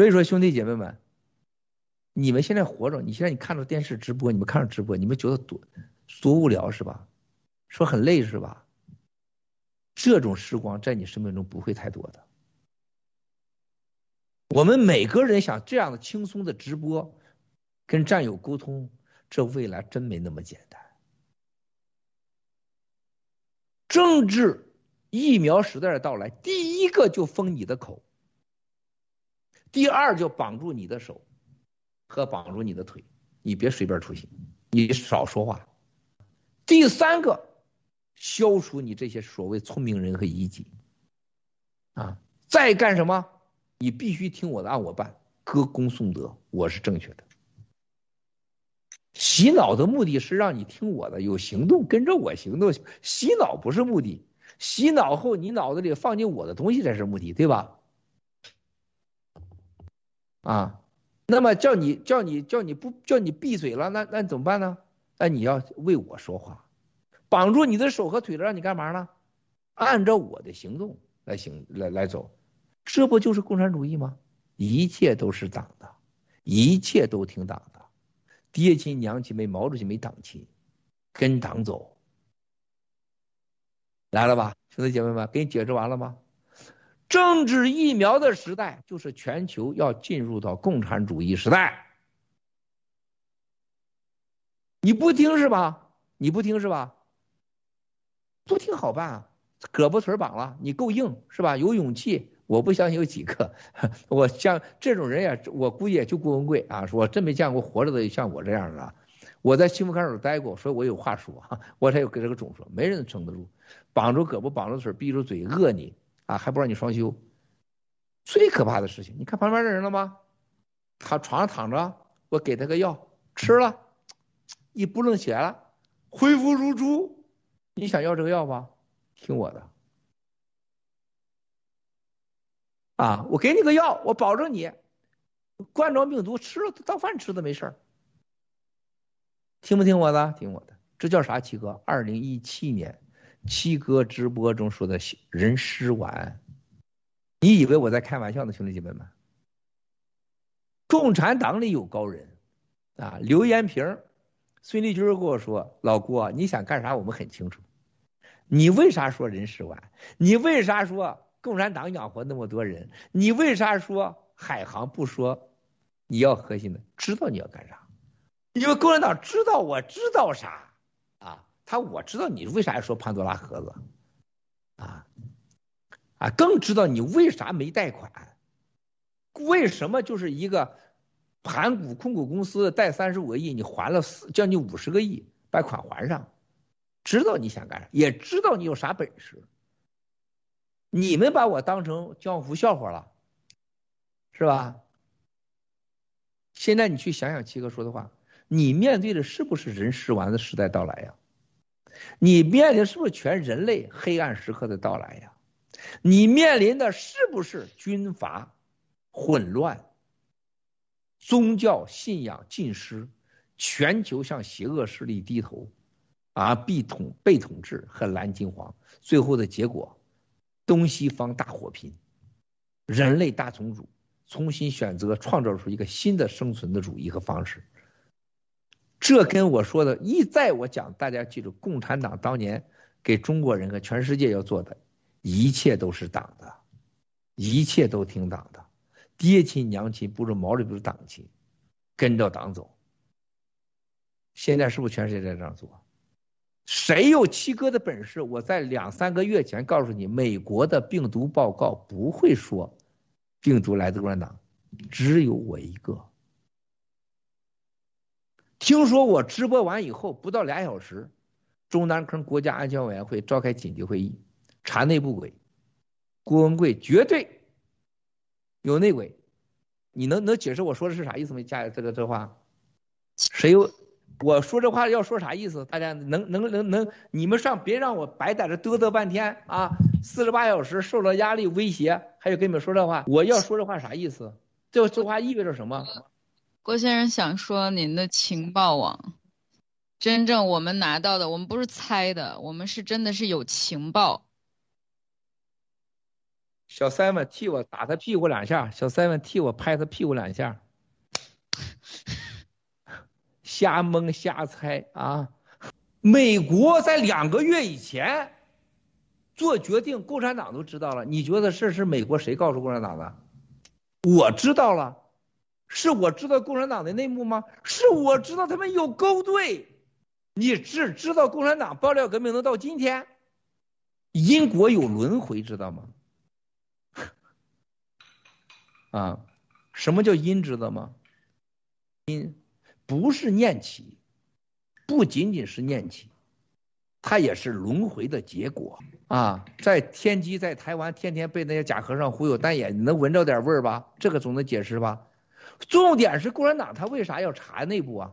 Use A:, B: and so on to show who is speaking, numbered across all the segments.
A: 所以说，兄弟姐妹们，你们现在活着，你现在你看着电视直播，你们看着直播，你们觉得多多无聊是吧？说很累是吧？这种时光在你生命中不会太多的。我们每个人想这样的轻松的直播，跟战友沟通，这未来真没那么简单。政治疫苗时代的到来，第一个就封你的口，第二就绑住你的手和绑住你的腿，你别随便出行，你少说话。第三个，消除你这些所谓聪明人和异己。啊，再干什么？你必须听我的，按我办，歌功颂德，我是正确的。洗脑的目的是让你听我的，有行动，跟着我行动。洗脑不是目的，洗脑后你脑子里放进我的东西才是目的，对吧？啊，那么叫你叫你叫你不叫你闭嘴了，那那怎么办呢？那你要为我说话，绑住你的手和腿了，让你干嘛呢？按照我的行动来行来来走。这不就是共产主义吗？一切都是党的，一切都听党的，爹亲娘亲没毛主席没党亲，跟党走。来了吧，兄弟姐妹们，给你解释完了吗？政治疫苗的时代就是全球要进入到共产主义时代。你不听是吧？你不听是吧？不听好办啊，胳膊腿绑了，你够硬是吧？有勇气。我不相信有几个，我像这种人呀，我估计也就郭文贵啊，说我真没见过活着的像我这样的。我在幸福看守待过，所以我有话说，我才有给这个种说，没人撑得住，绑住胳膊，绑住腿，闭住嘴，饿你啊，还不让你双休。最可怕的事情，你看旁边的人了吗？他床上躺着，我给他个药吃了，一不能起来了，恢复如初。你想要这个药吧？听我的。啊，我给你个药，我保证你冠状病毒吃了当饭吃的没事儿。听不听我的？听我的。这叫啥？七哥，二零一七年七哥直播中说的人吃完，你以为我在开玩笑呢，兄弟姐妹们？共产党里有高人啊，刘延平、孙立军跟我说：“老郭，你想干啥？我们很清楚。你为啥说人吃完？你为啥说？”共产党养活那么多人，你为啥说海航不说你要核心的？知道你要干啥？因为共产党知道我知道啥？他我知道你为啥要说潘多拉盒子啊啊？更知道你为啥没贷款？为什么就是一个盘古控股公司贷三十五个亿，你还了四将近五十个亿，把款还上？知道你想干啥，也知道你有啥本事。你们把我当成江湖笑话了，是吧？现在你去想想七哥说的话，你面对的是不是人食丸的时代到来呀？你面临是不是全人类黑暗时刻的到来呀？你面临的是不是军阀混乱、宗教信仰尽失、全球向邪恶势力低头，啊，被统被统治和蓝金黄，最后的结果？东西方大火拼，人类大重组重新选择创造出一个新的生存的主义和方式。这跟我说的一再我讲，大家记住，共产党当年给中国人和全世界要做的一切都是党的，一切都听党的，爹亲娘亲不如毛主席不是党亲，跟着党走。现在是不是全世界在这样做？谁有七哥的本事？我在两三个月前告诉你，美国的病毒报告不会说病毒来自共产党，只有我一个。听说我直播完以后不到俩小时，中南坑国家安全委员会召开紧急会议，查内部鬼，郭文贵绝对有内鬼。你能能解释我说的是啥意思没？加这个这话，谁有？我说这话要说啥意思？大家能能能能，你们上别让我白在这嘚嘚半天啊！四十八小时受到压力威胁，还有跟你们说这话，我要说这话啥意思？这这话意味着什么？
B: 郭先生想说您的情报网，真正我们拿到的，我们不是猜的，我们是真的是有情报。
A: 小三们替我打他屁股两下，小三们替我拍他屁股两下，瞎蒙瞎猜啊！美国在两个月以前做决定，共产党都知道了。你觉得这是美国谁告诉共产党的？我知道了，是我知道共产党的内幕吗？是我知道他们有勾兑。你只知道共产党爆料革命能到今天，因果有轮回，知道吗？啊，什么叫因？知道吗？因不是念起，不仅仅是念起，它也是轮回的结果啊！在天机，在台湾，天天被那些假和尚忽悠，但也能闻着点味儿吧？这个总能解释吧？重点是共产党他为啥要查内部啊？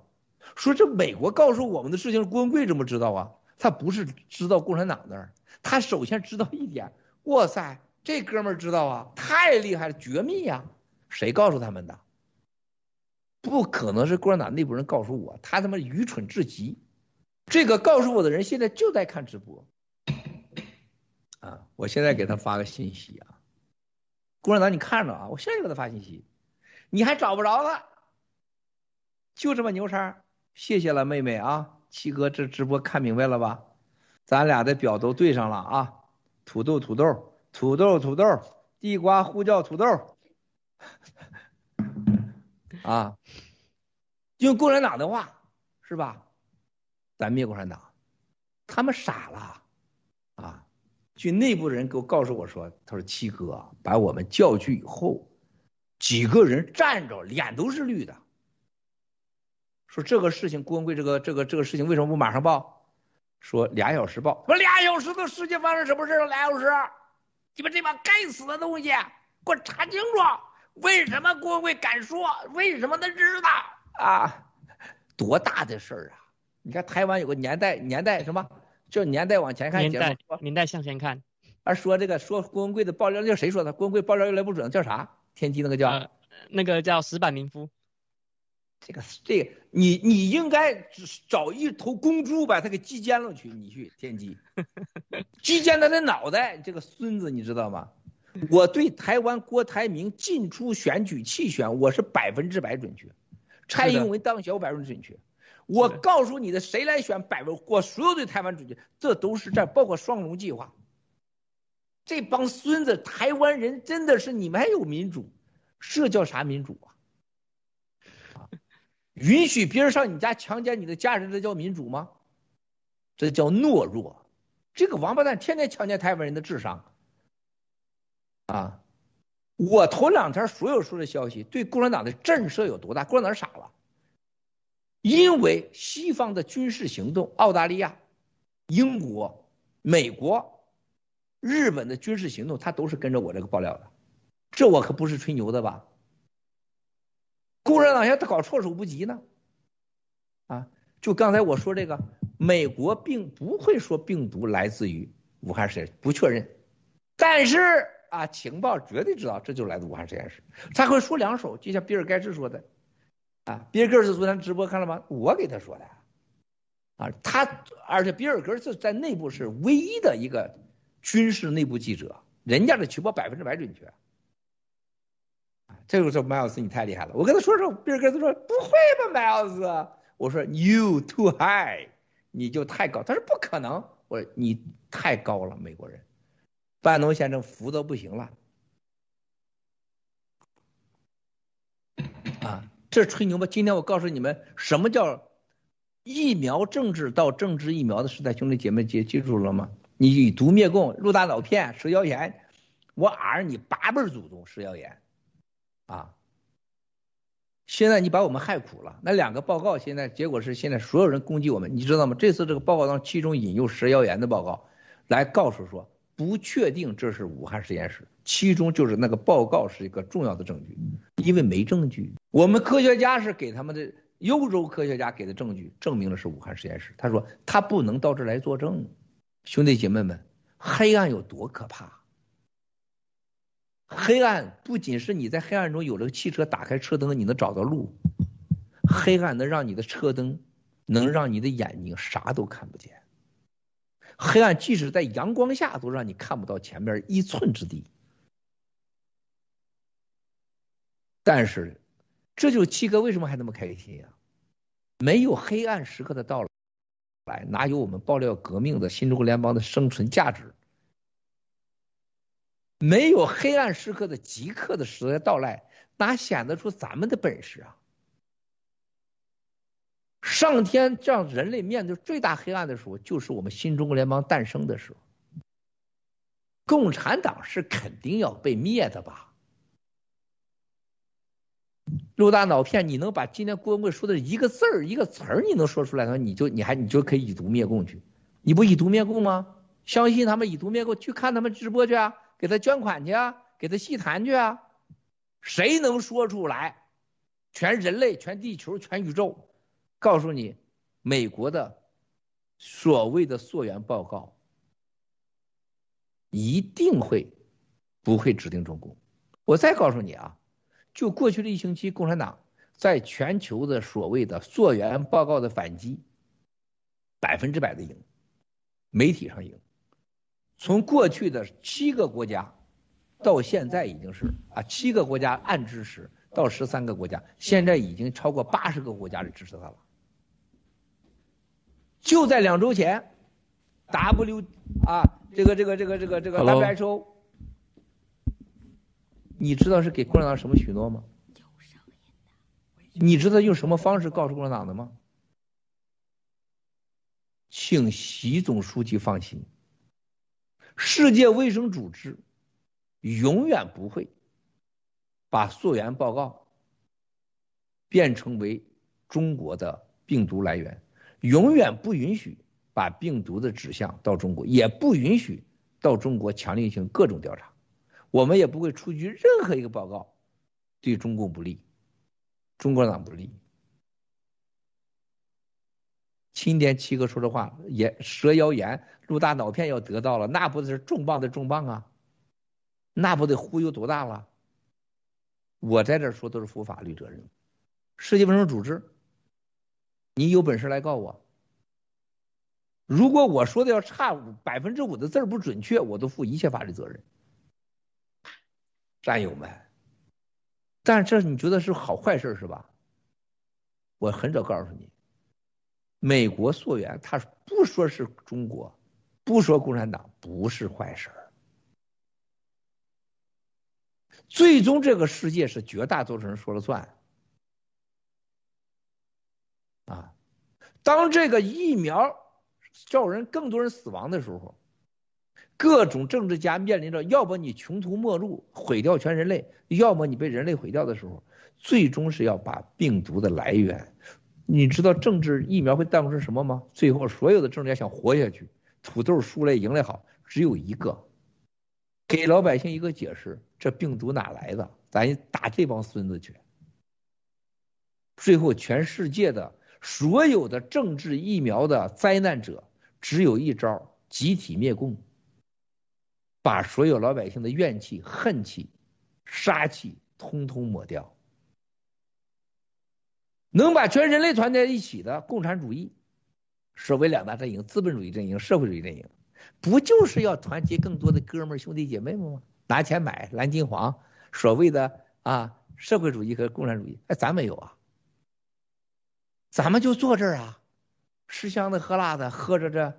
A: 说这美国告诉我们的事情，郭文贵怎么知道啊？他不是知道共产党那儿，他首先知道一点，哇塞！这哥们儿知道啊，太厉害了，绝密呀！谁告诉他们的？不可能是共产党内部人告诉我，他他妈愚蠢至极。这个告诉我的人现在就在看直播。啊，我现在给他发个信息啊，共产党你看着啊，我现在给他发信息，你还找不着他，就这么牛叉。谢谢了，妹妹啊，七哥这直播看明白了吧？咱俩的表都对上了啊，土豆土豆。土豆，土豆，地瓜呼叫土豆，啊，用共产党的话是吧？咱灭共产党，他们傻了啊！据内部人给我告诉我说，他说七哥把我们叫去以后，几个人站着，脸都是绿的，说这个事情，郭文贵这个这个这个事情为什么不马上报？说俩小时报，我俩小时的事情发生什么事了？俩小时。你们这帮该死的东西，给我查清楚！为什么郭文贵敢说？为什么他知道啊？多大的事儿啊！你看台湾有个年代，年代什么？就年代往前看，
C: 年代年代向前看。
A: 而，说这个说郭文贵的爆料，叫谁说的？郭文贵爆料越来不准，叫啥？天机那个叫、
C: 呃？那个叫石板民夫。
A: 这个这个，你你应该找一头公猪把它给击尖了去，你去天机，击尖他的脑袋，这个孙子你知道吗？我对台湾郭台铭进出选举弃选，我是百分之百准确，蔡英文当选百分之准确，我告诉你的谁来选百分，我所有对台湾准确，这都是这包括双龙计划，这帮孙子，台湾人真的是你们还有民主，这叫啥民主啊？允许别人上你家强奸你的家人，这叫民主吗？这叫懦弱。这个王八蛋天天强奸台湾人的智商。啊！我头两天所有说的消息对共产党的震慑有多大？共产党傻了，因为西方的军事行动，澳大利亚、英国、美国、日本的军事行动，他都是跟着我这个爆料的。这我可不是吹牛的吧？共产党现在搞措手不及呢，啊，就刚才我说这个，美国并不会说病毒来自于武汉实验室，不确认，但是啊，情报绝对知道这就是来自武汉实验室，他会说两手，就像比尔盖茨说的，啊，比尔盖茨昨天直播看了吗？我给他说的，啊，他而且比尔盖茨在内部是唯一的一个军事内部记者，人家的情报百分之百准确。这个时候，迈尔斯你太厉害了。我跟他说说，比尔盖茨说不会吧，迈尔斯。我说 you too high，你就太高。他说不可能。我说你太高了，美国人。拜登先生服的不行了。啊，这吹牛吧？今天我告诉你们，什么叫疫苗政治到政治疫苗的时代？兄弟姐妹记记住了吗？你以毒灭共，入大脑片，蛇妖言。我俺你八辈祖宗蛇妖言。啊！现在你把我们害苦了。那两个报告现在结果是，现在所有人攻击我们，你知道吗？这次这个报告当中，其中引用蛇谣言的报告，来告诉说不确定这是武汉实验室，其中就是那个报告是一个重要的证据，因为没证据。我们科学家是给他们的欧洲科学家给的证据，证明了是武汉实验室。他说他不能到这来作证。兄弟姐妹们，黑暗有多可怕？黑暗不仅是你在黑暗中有了汽车，打开车灯你能找到路，黑暗能让你的车灯能让你的眼睛啥都看不见。黑暗即使在阳光下都让你看不到前面一寸之地。但是，这就是七哥为什么还那么开心呀？没有黑暗时刻的到来来，哪有我们爆料革命的新中国联邦的生存价值？没有黑暗时刻的即刻的时代到来，哪显得出咱们的本事啊？上天让人类面对最大黑暗的时候，就是我们新中国联邦诞生的时候。共产党是肯定要被灭的吧？陆大脑片，你能把今天郭文贵说的一个字儿一个词儿你能说出来的话，你就你还你就可以以毒灭共去，你不以毒灭共吗？相信他们以毒灭共，去看他们直播去啊，给他捐款去啊，给他细谈去啊，谁能说出来？全人类、全地球、全宇宙，告诉你，美国的所谓的溯源报告一定会不会指定中共。我再告诉你啊。就过去的一星期，共产党在全球的所谓的溯源报告的反击，百分之百的赢，媒体上赢。从过去的七个国家，到现在已经是啊七个国家暗支持，到十三个国家，现在已经超过八十个国家的支持他了。就在两周前，W 啊这个这个这个这个这个 WHO。你知道是给共产党什么许诺吗？你知道用什么方式告诉共产党的吗？请习总书记放心，世界卫生组织永远不会把溯源报告变成为中国的病毒来源，永远不允许把病毒的指向到中国，也不允许到中国强力性各种调查。我们也不会出具任何一个报告对中共不利，中国党不利。今天七哥说的话也蛇谣言，陆大脑片要得到了，那不是重磅的重磅啊，那不得忽悠多大了？我在这说都是负法律责任。世界卫生组织，你有本事来告我。如果我说的要差百分之五的字不准确，我都负一切法律责任。战友们，但这你觉得是好坏事是吧？我很早告诉你，美国溯源，他不说是中国，不说共产党，不是坏事。最终这个世界是绝大多数人说了算。啊，当这个疫苗造成更多人死亡的时候。各种政治家面临着，要么你穷途末路，毁掉全人类；要么你被人类毁掉的时候，最终是要把病毒的来源。你知道政治疫苗会诞生什么吗？最后所有的政治家想活下去，土豆输了赢了好，只有一个，给老百姓一个解释：这病毒哪来的？咱打这帮孙子去。最后，全世界的所有的政治疫苗的灾难者，只有一招：集体灭共。把所有老百姓的怨气、恨气、杀气通通抹掉，能把全人类团结在一起的共产主义，所谓两大阵营：资本主义阵营、社会主义阵营，不就是要团结更多的哥们儿兄弟姐妹们吗？拿钱买蓝金黄，所谓的啊社会主义和共产主义，哎，咱没有啊，咱们就坐这儿啊，吃香的喝辣的，喝着这，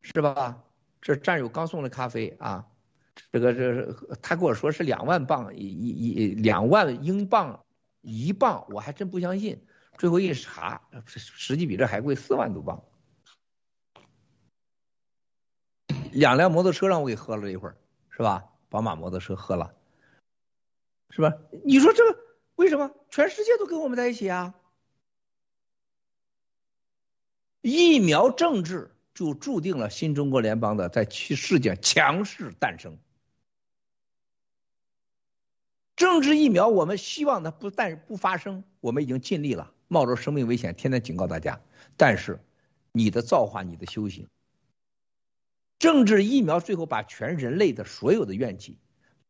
A: 是吧？这战友刚送的咖啡啊。这个这他跟我说是两万镑一一一两万英镑一镑，我还真不相信。最后一查，实际比这还贵，四万多镑。两辆摩托车让我给喝了一会儿，是吧？宝马摩托车喝了，是吧？你说这个为什么？全世界都跟我们在一起啊？疫苗政治就注定了新中国联邦的在其世界强势诞生。政治疫苗，我们希望它不但不发生，我们已经尽力了，冒着生命危险，天天警告大家。但是，你的造化，你的修行，政治疫苗最后把全人类的所有的怨气，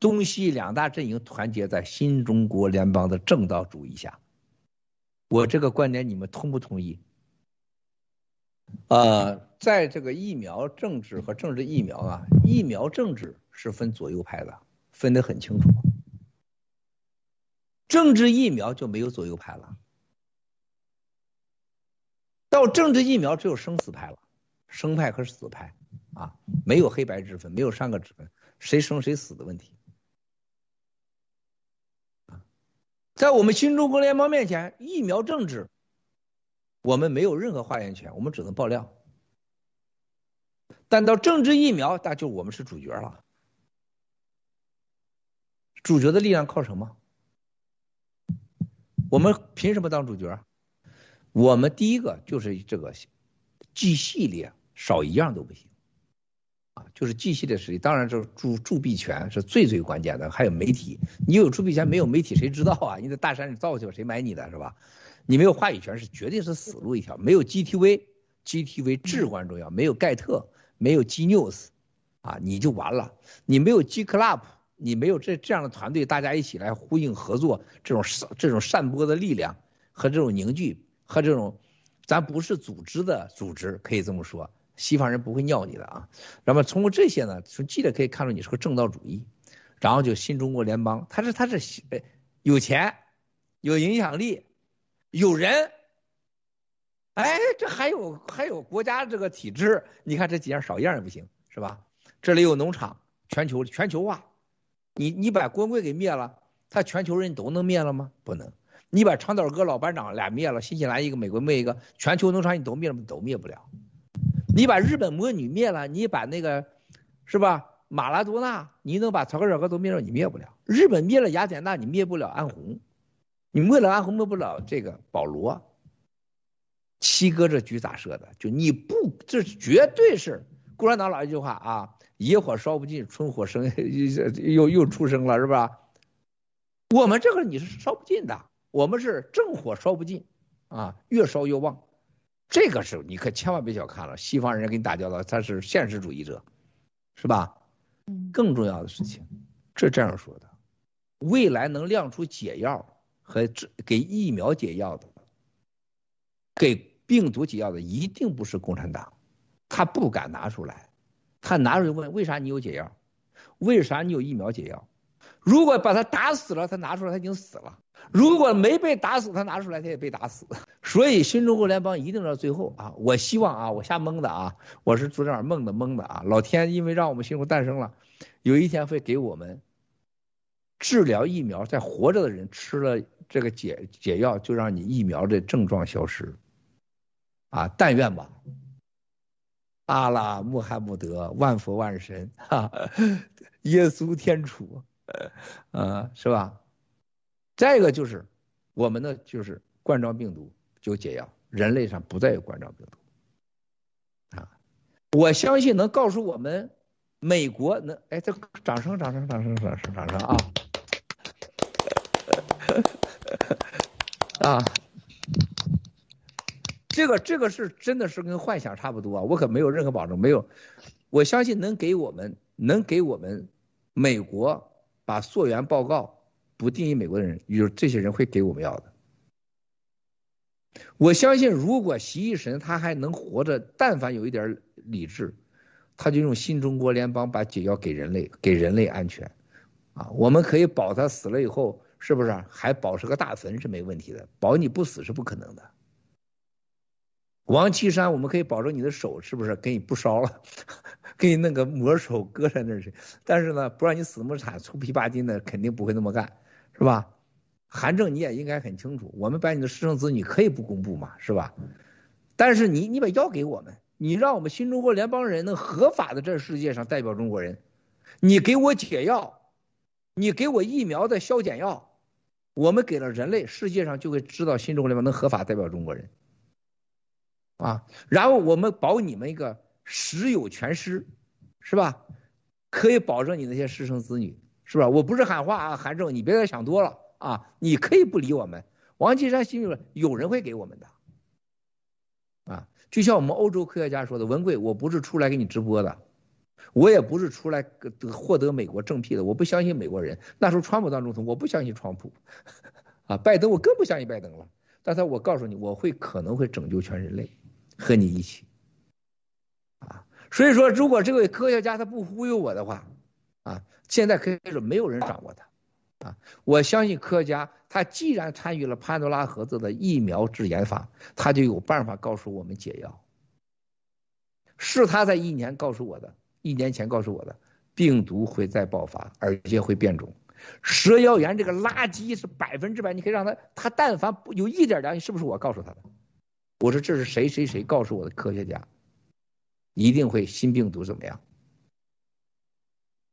A: 东西两大阵营团结在新中国联邦的正道主义下。我这个观点，你们同不同意？呃，在这个疫苗政治和政治疫苗啊，疫苗政治是分左右派的，分得很清楚。政治疫苗就没有左右派了，到政治疫苗只有生死派了，生派和死派啊，没有黑白之分，没有三个之分，谁生谁死的问题。在我们新中国联邦面前，疫苗政治，我们没有任何发言权，我们只能爆料。但到政治疫苗，那就我们是主角了。主角的力量靠什么？我们凭什么当主角？我们第一个就是这个 G 系列少一样都不行啊！就是 G 系列实力，当然这铸铸币权是最最关键的，还有媒体。你有铸币权没有媒体谁知道啊？你在大山里造去吧谁买你的是吧？你没有话语权是绝对是死路一条。没有 GTV，GTV 至关重要。没有盖特，没有 G News，啊，你就完了。你没有 G Club。你没有这这样的团队，大家一起来呼应合作，这种散这种散播的力量和这种凝聚和这种，咱不是组织的组织，可以这么说，西方人不会尿你的啊。那么通过这些呢，从记者可以看出你是个正道主义，然后就新中国联邦，他是他是有钱，有影响力，有人，哎，这还有还有国家这个体制，你看这几样少一样也不行，是吧？这里有农场，全球全球化。你你把郭文贵给灭了，他全球人都能灭了吗？不能。你把长岛哥老班长俩灭了，新西兰一个，美国灭一个，全球农场你都灭了？都灭不了。你把日本魔女灭了，你把那个是吧？马拉多纳，你能把曹格尔哥都灭了？你灭不了。日本灭了雅典娜，你灭不了安红。你灭了阿红，灭不了这个保罗。七哥这局咋设的？就你不，这绝对是共产党老一句话啊。野火烧不尽，春火生又又出生了，是吧？我们这个你是烧不尽的，我们是正火烧不尽啊，越烧越旺。这个时候你可千万别小看了，西方人跟你打交道，他是现实主义者，是吧？更重要的事情，这这样说的：未来能亮出解药和给疫苗解药的，给病毒解药的，一定不是共产党，他不敢拿出来。他拿出来问，为啥你有解药？为啥你有疫苗解药？如果把他打死了，他拿出来他已经死了；如果没被打死，他拿出来他也被打死。所以新中国联邦一定到最后啊！我希望啊，我瞎蒙的啊，我是昨天晚上蒙的蒙的啊！老天因为让我们新中国诞生了，有一天会给我们治疗疫苗，在活着的人吃了这个解解药，就让你疫苗的症状消失。啊，但愿吧。阿拉穆罕默德，万佛万神，哈，耶稣天主，呃，是吧？再一个就是我们的就是冠状病毒就解药，人类上不再有冠状病毒，啊，我相信能告诉我们美国能，哎，这掌声，掌声，掌声，掌声，掌声啊！啊。这个这个是真的是跟幻想差不多啊！我可没有任何保证，没有，我相信能给我们能给我们美国把溯源报告不定义美国的人，有这些人会给我们要的。我相信，如果习一神他还能活着，但凡有一点理智，他就用新中国联邦把解药给人类，给人类安全啊！我们可以保他死了以后，是不是还保持个大坟是没问题的？保你不死是不可能的。王岐山，我们可以保证你的手是不是给你不烧了，给你弄个魔手搁在那儿去。但是呢，不让你死那么惨，粗皮巴筋的肯定不会那么干，是吧？韩正你也应该很清楚，我们把你的私生子女可以不公布嘛，是吧？但是你你把药给我们，你让我们新中国联邦人能合法的这世界上代表中国人，你给我解药，你给我疫苗的消减药，我们给了人类，世界上就会知道新中国联邦能合法代表中国人。啊，然后我们保你们一个十有全尸，是吧？可以保证你那些私生子女，是吧？我不是喊话啊，韩正，你别再想多了啊！你可以不理我们，王岐山心里边有人会给我们的，啊，就像我们欧洲科学家说的，文贵，我不是出来给你直播的，我也不是出来获得美国政绩的，我不相信美国人。那时候川普当总统，我不相信川普，啊，拜登我更不相信拜登了。但是我告诉你，我会可能会拯救全人类。和你一起，啊，所以说，如果这位科学家他不忽悠我的话，啊，现在可以说没有人掌握他，啊，我相信科学家，他既然参与了潘多拉盒子的疫苗制研发，他就有办法告诉我们解药。是他在一年告诉我的，一年前告诉我的，病毒会再爆发，而且会变种。蛇妖炎这个垃圾是百分之百，你可以让他，他但凡有一点良心，是不是我告诉他的？我说这是谁谁谁告诉我的科学家，一定会新病毒怎么样？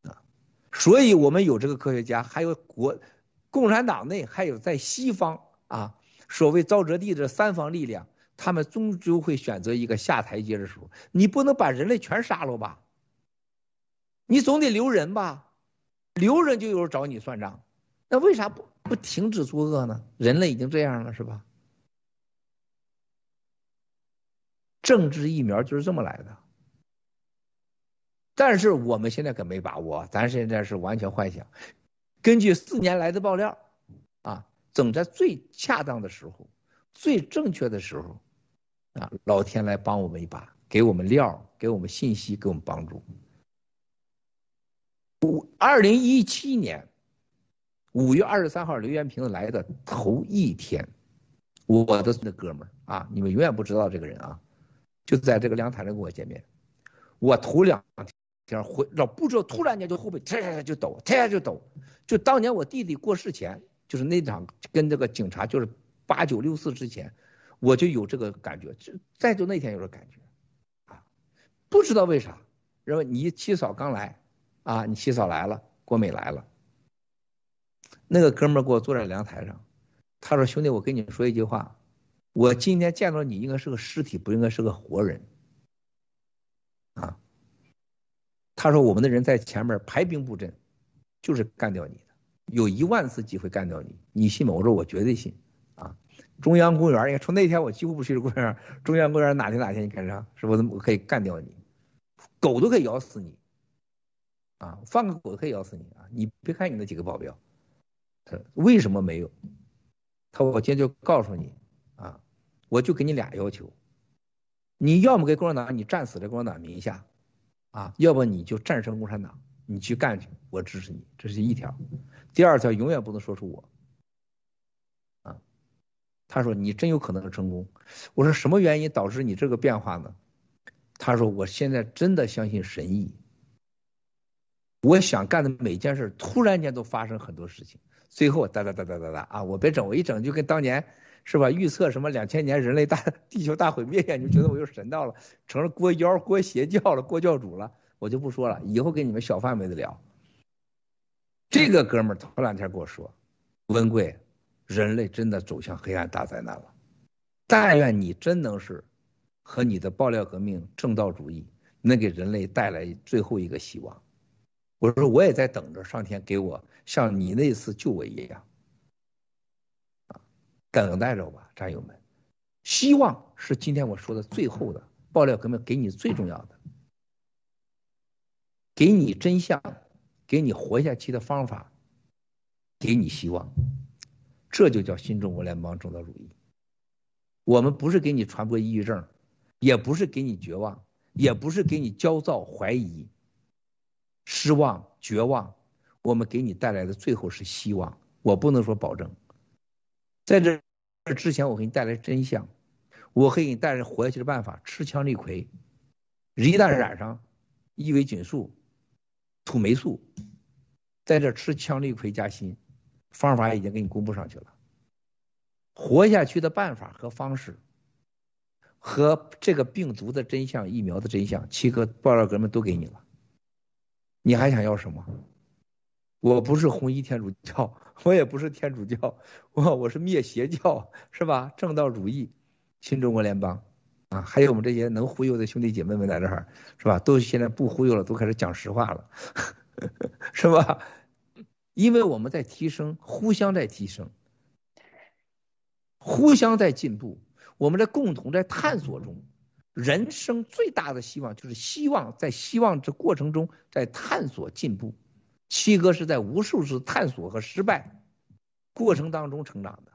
A: 啊，所以我们有这个科学家，还有国共产党内还有在西方啊，所谓沼泽地的三方力量，他们终究会选择一个下台阶的时候，你不能把人类全杀了吧？你总得留人吧？留人就有人找你算账，那为啥不不停止作恶呢？人类已经这样了，是吧？政治疫苗就是这么来的，但是我们现在可没把握，咱现在是完全幻想。根据四年来的爆料，啊，总在最恰当的时候、最正确的时候，啊，老天来帮我们一把，给我们料，给我们信息，给我们帮助。五二零一七年五月二十三号，刘元平来的头一天，我的那哥们儿啊，你们永远不知道这个人啊，就在这个凉台上跟我见面。我头两天回老，不知道突然间就后背唰唰就抖，唰就抖。就当年我弟弟过世前，就是那场跟这个警察，就是八九六四之前，我就有这个感觉，就再就那天有这感觉，啊，不知道为啥，认为你七嫂刚来。啊，你七嫂来了，郭美来了。那个哥们儿给我坐在阳台上，他说：“兄弟，我跟你说一句话，我今天见到你应该是个尸体，不应该是个活人。”啊，他说：“我们的人在前面排兵布阵，就是干掉你的，有一万次机会干掉你，你信吗？”我说：“我绝对信。”啊，中央公园，你看从那天我几乎不去的公园，中央公园哪天哪天你看上，是不是我可以干掉你？狗都可以咬死你。啊，放个狗可以咬死你啊！你别看你那几个保镖，他为什么没有？他我今天就告诉你啊，我就给你俩要求，你要么给共产党你战死在共产党名下，啊，要不你就战胜共产党，你去干去，我支持你，这是一条。第二条永远不能说出我。啊，他说你真有可能成功。我说什么原因导致你这个变化呢？他说我现在真的相信神意。我想干的每件事，突然间都发生很多事情，最后哒哒哒哒哒哒啊！我别整，我一整就跟当年是吧？预测什么两千年人类大地球大毁灭一样，你就觉得我又神到了，成了郭妖、郭邪教了、郭教主了。我就不说了，以后跟你们小范围的聊。这个哥们儿头两天跟我说，文贵，人类真的走向黑暗大灾难了。但愿你真能是和你的爆料革命、正道主义，能给人类带来最后一个希望。我说我也在等着上天给我像你那次救我一样，啊，等待着吧，战友们。希望是今天我说的最后的爆料革命，给你最重要的，给你真相，给你活下去的方法，给你希望，这就叫新中国联邦正道主义。我们不是给你传播抑郁症，也不是给你绝望，也不是给你焦躁怀疑。失望、绝望，我们给你带来的最后是希望。我不能说保证，在这之前，我给你带来真相，我可以给你带来活下去的办法：吃羟氯喹，一旦染上异维菌素、土霉素，在这吃羟氯喹加锌，方法已经给你公布上去了。活下去的办法和方式，和这个病毒的真相、疫苗的真相，七个爆料哥们都给你了。你还想要什么？我不是红衣天主教，我也不是天主教，我我是灭邪教，是吧？正道主义，新中国联邦，啊，还有我们这些能忽悠的兄弟姐妹们在这儿，是吧？都现在不忽悠了，都开始讲实话了，是吧？因为我们在提升，互相在提升，互相在进步，我们在共同在探索中。人生最大的希望就是希望在希望这过程中在探索进步。七哥是在无数次探索和失败过程当中成长的，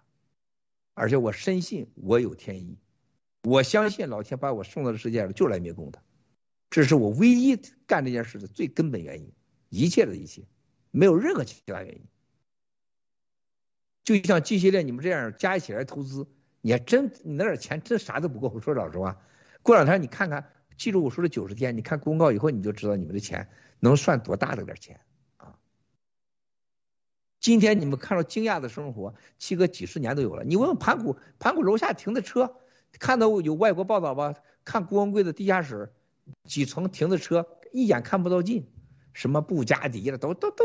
A: 而且我深信我有天意，我相信老天把我送到这世界上就来灭共的，这是我唯一干这件事的最根本原因，一切的一切，没有任何其他原因。就像机械链你们这样加起来投资，你还真你那点钱真啥都不够。我说老实话，过两天你看看，记住我说的九十天，你看公告以后你就知道你们的钱能算多大的点钱啊。今天你们看到惊讶的生活，七哥几十年都有了。你问问盘古，盘古楼下停的车，看到有外国报道吧？看郭文贵的地下室。几层停的车，一眼看不到尽，什么布加迪的都都都，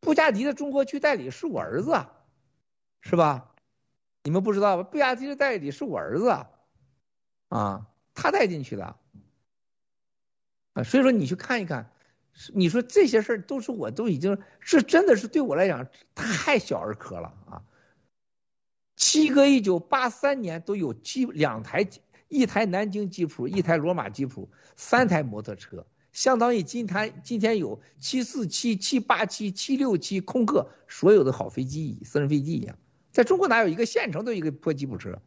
A: 布加迪的中国区代理是我儿子，是吧？你们不知道吧？布加迪的代理是我儿子，啊，他带进去的，啊，所以说你去看一看，你说这些事儿都是我都已经是真的是对我来讲太小儿科了啊！七哥一九八三年都有机两台。一台南京吉普，一台罗马吉普，三台摩托车，相当于今天今天有七四七、七八七、七六七空客所有的好飞机、私人飞机一样，在中国哪有一个县城都有一个破吉普车？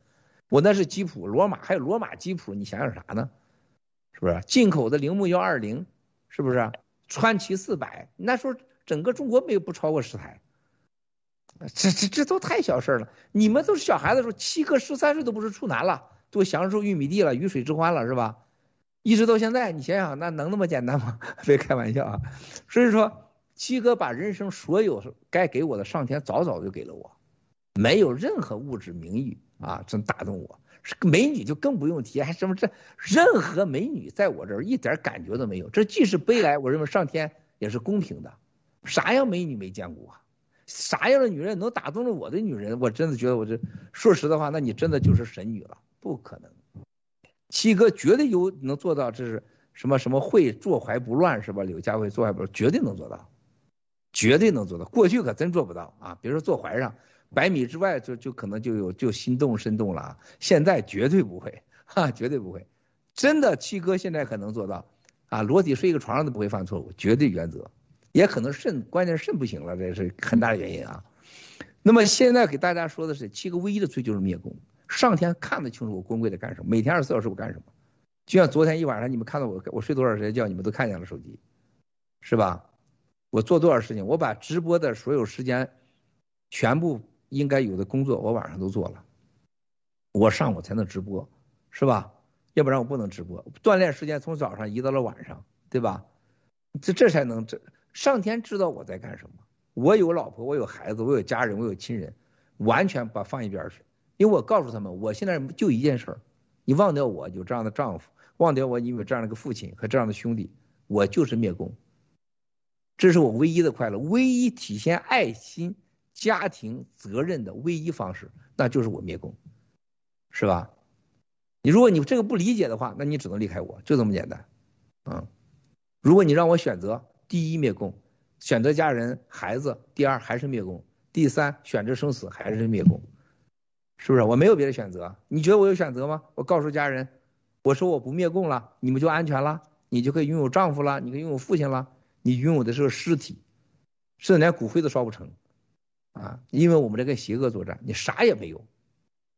A: 我那是吉普罗马，还有罗马吉普，你想想啥呢？是不是进口的铃木幺二零？是不是川崎四百？那时候整个中国没有不超过十台，这这这都太小事了。你们都是小孩子的时候，七个十三岁都不是处男了。都享受玉米地了，鱼水之欢了，是吧？一直到现在，你想想，那能那么简单吗？别开玩笑啊！所以说，七哥把人生所有该给我的，上天早早就给了我，没有任何物质名誉啊，真打动我。美女就更不用提，还什么这任何美女在我这儿一点感觉都没有。这既是悲哀，我认为上天也是公平的。啥样美女没见过啊？啥样的女人能打动了我的女人？我真的觉得我这说实的话，那你真的就是神女了。不可能，七哥绝对有能做到，这是什么什么会坐怀不乱是吧？柳家慧坐怀不乱，绝对能做到，绝对能做到。过去可真做不到啊！别说坐怀上，百米之外就就可能就有就心动身动了啊！现在绝对不会，哈，绝对不会，真的七哥现在可能做到啊！裸体睡一个床上都不会犯错误，绝对原则，也可能肾，关键是肾不行了，这是很大的原因啊。那么现在给大家说的是，七哥唯一的罪就是灭功。上天看得清楚我光棍在干什么，每天二十四小时我干什么，就像昨天一晚上你们看到我我睡多少时间觉，你们都看见了手机，是吧？我做多少事情，我把直播的所有时间，全部应该有的工作我晚上都做了，我上午才能直播，是吧？要不然我不能直播，锻炼时间从早上移到了晚上，对吧？这这才能这上天知道我在干什么，我有老婆，我有孩子，我有家人，我有亲人，完全把放一边去。因为我告诉他们，我现在就一件事儿，你忘掉我有这样的丈夫，忘掉我你有这样的个父亲和这样的兄弟，我就是灭功。这是我唯一的快乐，唯一体现爱心、家庭责任的唯一方式，那就是我灭功，是吧？你如果你这个不理解的话，那你只能离开我，就这么简单。嗯，如果你让我选择，第一灭功，选择家人孩子，第二还是灭功，第三选择生死还是灭功。是不是我没有别的选择？你觉得我有选择吗？我告诉家人，我说我不灭共了，你们就安全了，你就可以拥有丈夫了，你可以拥有父亲了，你拥有的是个尸体，甚至连骨灰都烧不成，啊，因为我们这跟邪恶作战，你啥也没有，